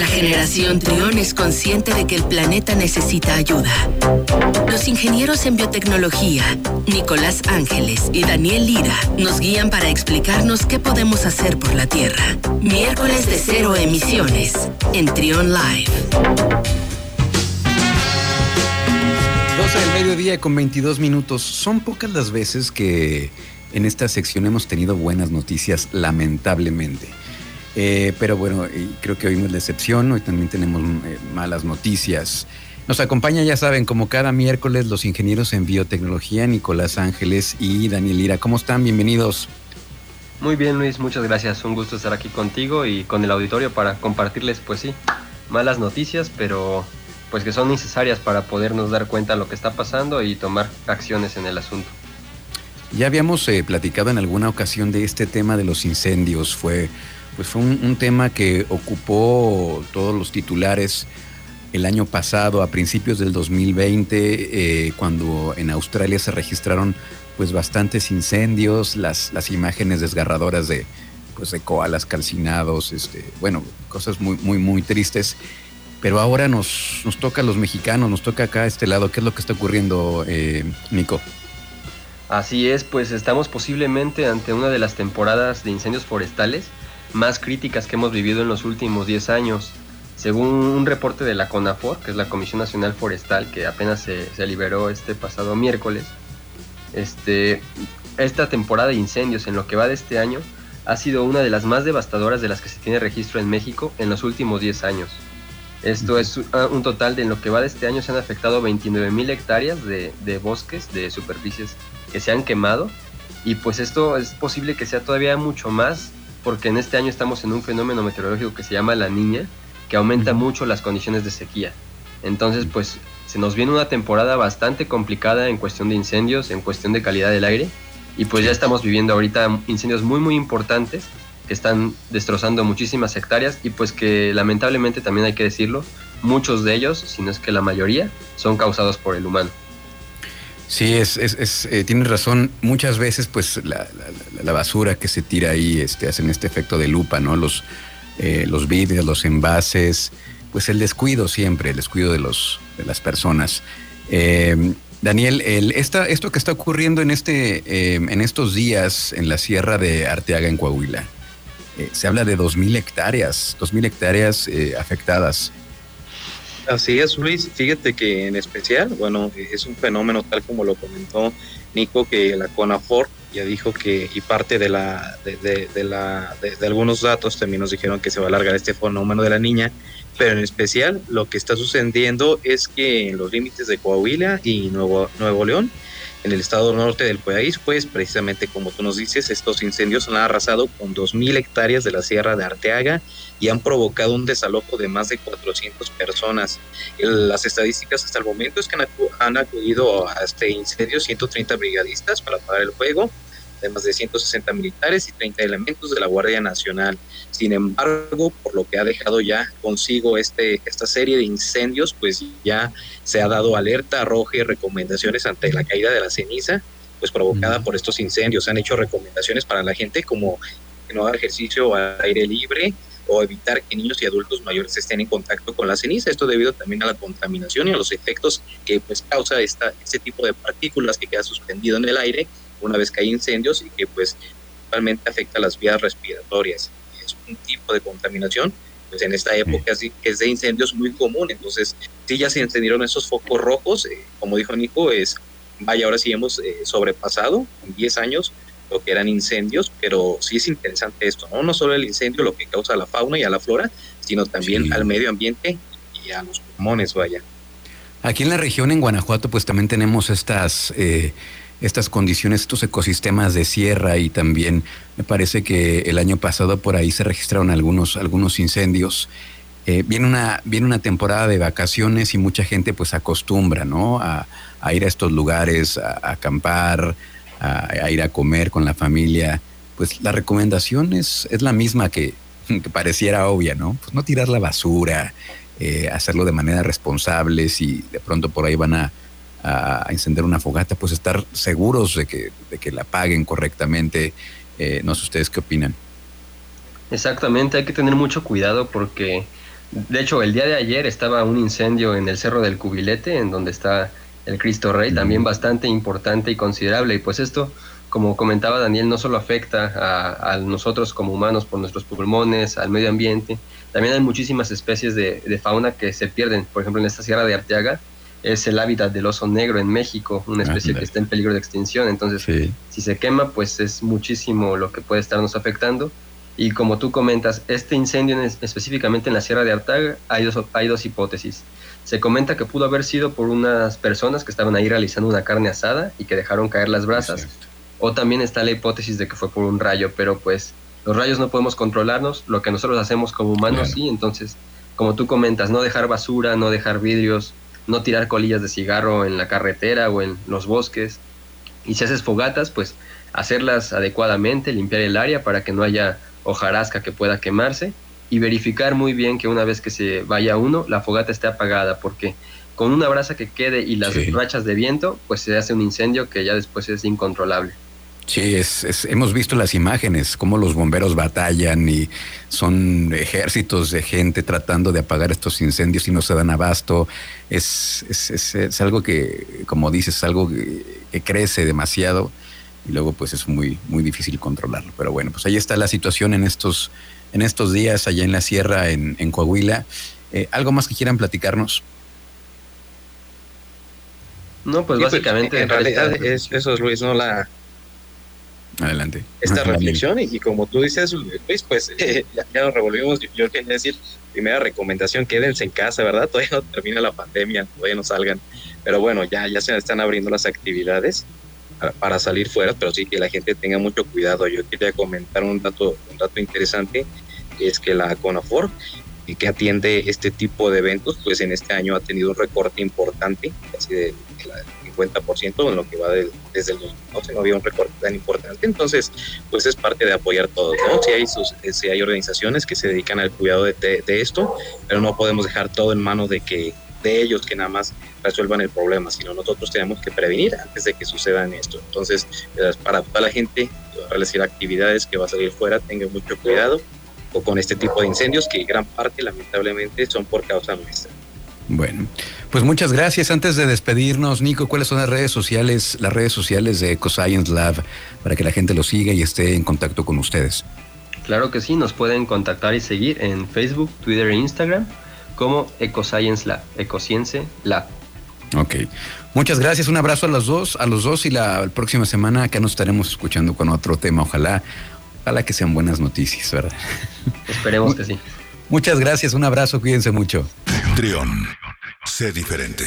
La generación Trión es consciente de que el planeta necesita ayuda. Los ingenieros en biotecnología, Nicolás Ángeles y Daniel Lira, nos guían para explicarnos qué podemos hacer por la Tierra. Miércoles de cero emisiones en Trión Live. 12 del mediodía con 22 minutos. Son pocas las veces que en esta sección hemos tenido buenas noticias, lamentablemente. Eh, pero bueno, creo que hoy no es la excepción, hoy también tenemos eh, malas noticias. Nos acompaña, ya saben, como cada miércoles, los ingenieros en biotecnología, Nicolás Ángeles y Daniel Ira. ¿Cómo están? Bienvenidos. Muy bien, Luis, muchas gracias. Un gusto estar aquí contigo y con el auditorio para compartirles, pues sí, malas noticias, pero pues que son necesarias para podernos dar cuenta de lo que está pasando y tomar acciones en el asunto. Ya habíamos eh, platicado en alguna ocasión de este tema de los incendios. Fue pues fue un, tema que ocupó todos los titulares el año pasado, a principios del 2020, eh, cuando en Australia se registraron pues bastantes incendios, las, las imágenes desgarradoras de, pues, de koalas calcinados, este, bueno, cosas muy, muy, muy tristes. Pero ahora nos, nos toca a los mexicanos, nos toca acá a este lado. ¿Qué es lo que está ocurriendo, eh, Nico? Así es, pues estamos posiblemente ante una de las temporadas de incendios forestales más críticas que hemos vivido en los últimos 10 años. Según un reporte de la CONAFOR, que es la Comisión Nacional Forestal, que apenas se, liberó este pasado miércoles, este, esta temporada de incendios en lo que va de este año ha sido una de las más devastadoras de las que se tiene registro en México en los últimos 10 años. Esto es un total de en lo que va de este año se han afectado 29 mil hectáreas de, de, bosques, de superficies que se han quemado. Y pues esto es posible que sea todavía mucho más porque en este año estamos en un fenómeno meteorológico que se llama la niña, que aumenta mucho las condiciones de sequía. Entonces, pues se nos viene una temporada bastante complicada en cuestión de incendios, en cuestión de calidad del aire, y pues ya estamos viviendo ahorita incendios muy muy importantes que están destrozando muchísimas hectáreas y pues que lamentablemente también hay que decirlo, muchos de ellos, si no es que la mayoría, son causados por el humano. Sí, es, es, eh, tienes razón. Muchas veces, pues, la, basura que se tira ahí este, hacen este efecto de lupa, ¿no? Los, eh, los vidrios, los envases, pues el descuido siempre, el descuido de, los, de las personas. Eh, Daniel, el, esta, esto que está ocurriendo en, este, en estos días en la sierra de Arteaga, en Coahuila, se habla de 2.000 hectáreas, 2.000 hectáreas afectadas. Así es, Luis. Fíjate que en especial, bueno, es un fenómeno tal como lo comentó Nico, que la CONAFOR ya dijo que, y parte de la, de, de, la, de, algunos datos también nos dijeron que se va a alargar este fenómeno de la niña, pero en especial lo que está sucediendo es que en los límites de Coahuila y Nuevo, Nuevo León, en el estado norte del país, pues precisamente como tú nos dices, estos incendios han arrasado con 2.000 hectáreas de la Sierra de Arteaga y han provocado un desalojo de más de 400 personas. Las estadísticas hasta el momento es que han acudido a este incendio 130 brigadistas para apagar el fuego, además de 160 militares y 30 elementos de la Guardia Nacional. Sin embargo, por lo que ha dejado ya consigo este, esta serie de incendios, pues ya se ha dado alerta roja y recomendaciones ante la caída de la ceniza, pues provocada por estos incendios. Se han hecho recomendaciones para la gente como que no haga ejercicio al aire libre o evitar que niños y adultos mayores estén en contacto con la ceniza. Esto debido también a la contaminación y a los efectos que pues causa esta, este tipo de partículas que queda suspendido en el aire una vez que hay incendios y que pues principalmente afecta las vías respiratorias. Es un tipo de contaminación, pues en esta época sí. es de incendios muy común, entonces sí ya se encendieron esos focos rojos, eh, como dijo Nico, es, vaya, ahora sí hemos eh, sobrepasado en 10 años lo que eran incendios, pero sí es interesante esto, ¿no? No solo el incendio, lo que causa a la fauna y a la flora, sino también al medio ambiente y a los pulmones, vaya. Aquí en la región, en Guanajuato, pues también tenemos estas eh, estas condiciones, estos ecosistemas de sierra y también me parece que el año pasado por ahí se registraron algunos, algunos incendios. Eh, viene, una, viene una temporada de vacaciones y mucha gente pues acostumbra, ¿no? A, ir a estos lugares, a, acampar, a, ir a comer con la familia. Pues la recomendación es, la misma que, pareciera obvia, ¿no? Pues no tirar la basura, eh, hacerlo de manera responsable si de pronto por ahí van a a, encender una fogata, pues estar seguros de que, de que la paguen correctamente. Eh, no sé ustedes qué opinan. Exactamente, hay que tener mucho cuidado porque De hecho, el día de ayer estaba un incendio en el Cerro del Cubilete, en donde está el Cristo Rey, también bastante importante y considerable. Y pues esto, como comentaba Daniel, no solo afecta a, nosotros como humanos por nuestros pulmones, al medio ambiente, también hay muchísimas especies de, fauna que se pierden. Por ejemplo, en esta Sierra de Arteaga es el hábitat del oso negro en México, una especie que está en peligro de extinción. Entonces, si se quema, pues es muchísimo lo que puede estarnos afectando. Y como tú comentas, este incendio específicamente en la Sierra de Artaga, hay dos, hay dos hipótesis. Se comenta que pudo haber sido por unas personas que estaban ahí realizando una carne asada y que dejaron caer las brasas. O también está la hipótesis de que fue por un rayo, pero pues los rayos no podemos controlarnos, lo que nosotros hacemos como humanos sí, entonces, como tú comentas, no dejar basura, no dejar vidrios, no tirar colillas de cigarro en la carretera o en los bosques. Y si haces fogatas, pues hacerlas adecuadamente, limpiar el área para que no haya hojarasca que pueda quemarse y verificar muy bien que una vez que se vaya uno, la fogata esté apagada, porque con una brasa que quede y las rachas de viento, pues se hace un incendio que ya después es incontrolable. Sí, es, hemos visto las imágenes, cómo los bomberos batallan y son ejércitos de gente tratando de apagar estos incendios y no se dan abasto. Es, es, es algo que, como dices, es algo que crece demasiado y luego pues es muy, muy difícil controlarlo. Pero bueno, pues ahí está la situación en estos, en estos días allá en la sierra, en, Coahuila. Eh, ¿Algo más que quieran platicarnos? No, pues, pues básicamente... en realidad es, eso es, Luis, ¿no? La... Adelante. Esta reflexión y, como tú dices, Luis, pues ya, ya, nos revolvimos. Yo, quería decir, primera recomendación, quédense en casa, ¿verdad? Todavía no termina la pandemia, todavía no salgan. Pero bueno, ya, ya se están abriendo las actividades para salir fuera, pero sí que la gente tenga mucho cuidado. Yo quería comentar un dato, un dato interesante, es que la CONAFOR, que atiende este tipo de eventos, pues en este año ha tenido un recorte importante, casi del 50% en lo que va desde el 2012, no había un recorte tan importante, entonces pues es parte de apoyar todo, ¿no? Si hay, si hay organizaciones que se dedican al cuidado de, de esto, pero no podemos dejar todo en manos de que de ellos que nada más resuelvan el problema, sino nosotros tenemos que prevenir antes de que sucedan esto. Entonces, eh, para toda la gente, realizar actividades que va a salir fuera, tengan mucho cuidado o con este tipo de incendios que gran parte lamentablemente son por causa nuestra. Bueno, pues muchas gracias. Antes de despedirnos, Nico, ¿cuáles son las redes sociales, las redes sociales de EcoScience Lab para que la gente lo siga y esté en contacto con ustedes? Claro que sí, nos pueden contactar y seguir en Facebook, Twitter e Instagram como Ecoscience Lab, Ecoscience Lab. Ok. Muchas gracias, un abrazo a los dos, a los dos y la, próxima semana acá nos estaremos escuchando con otro tema. Ojalá, ojalá que sean buenas noticias, ¿verdad? Esperemos que sí. Muchas gracias, un abrazo, cuídense mucho. Trión, sé diferente.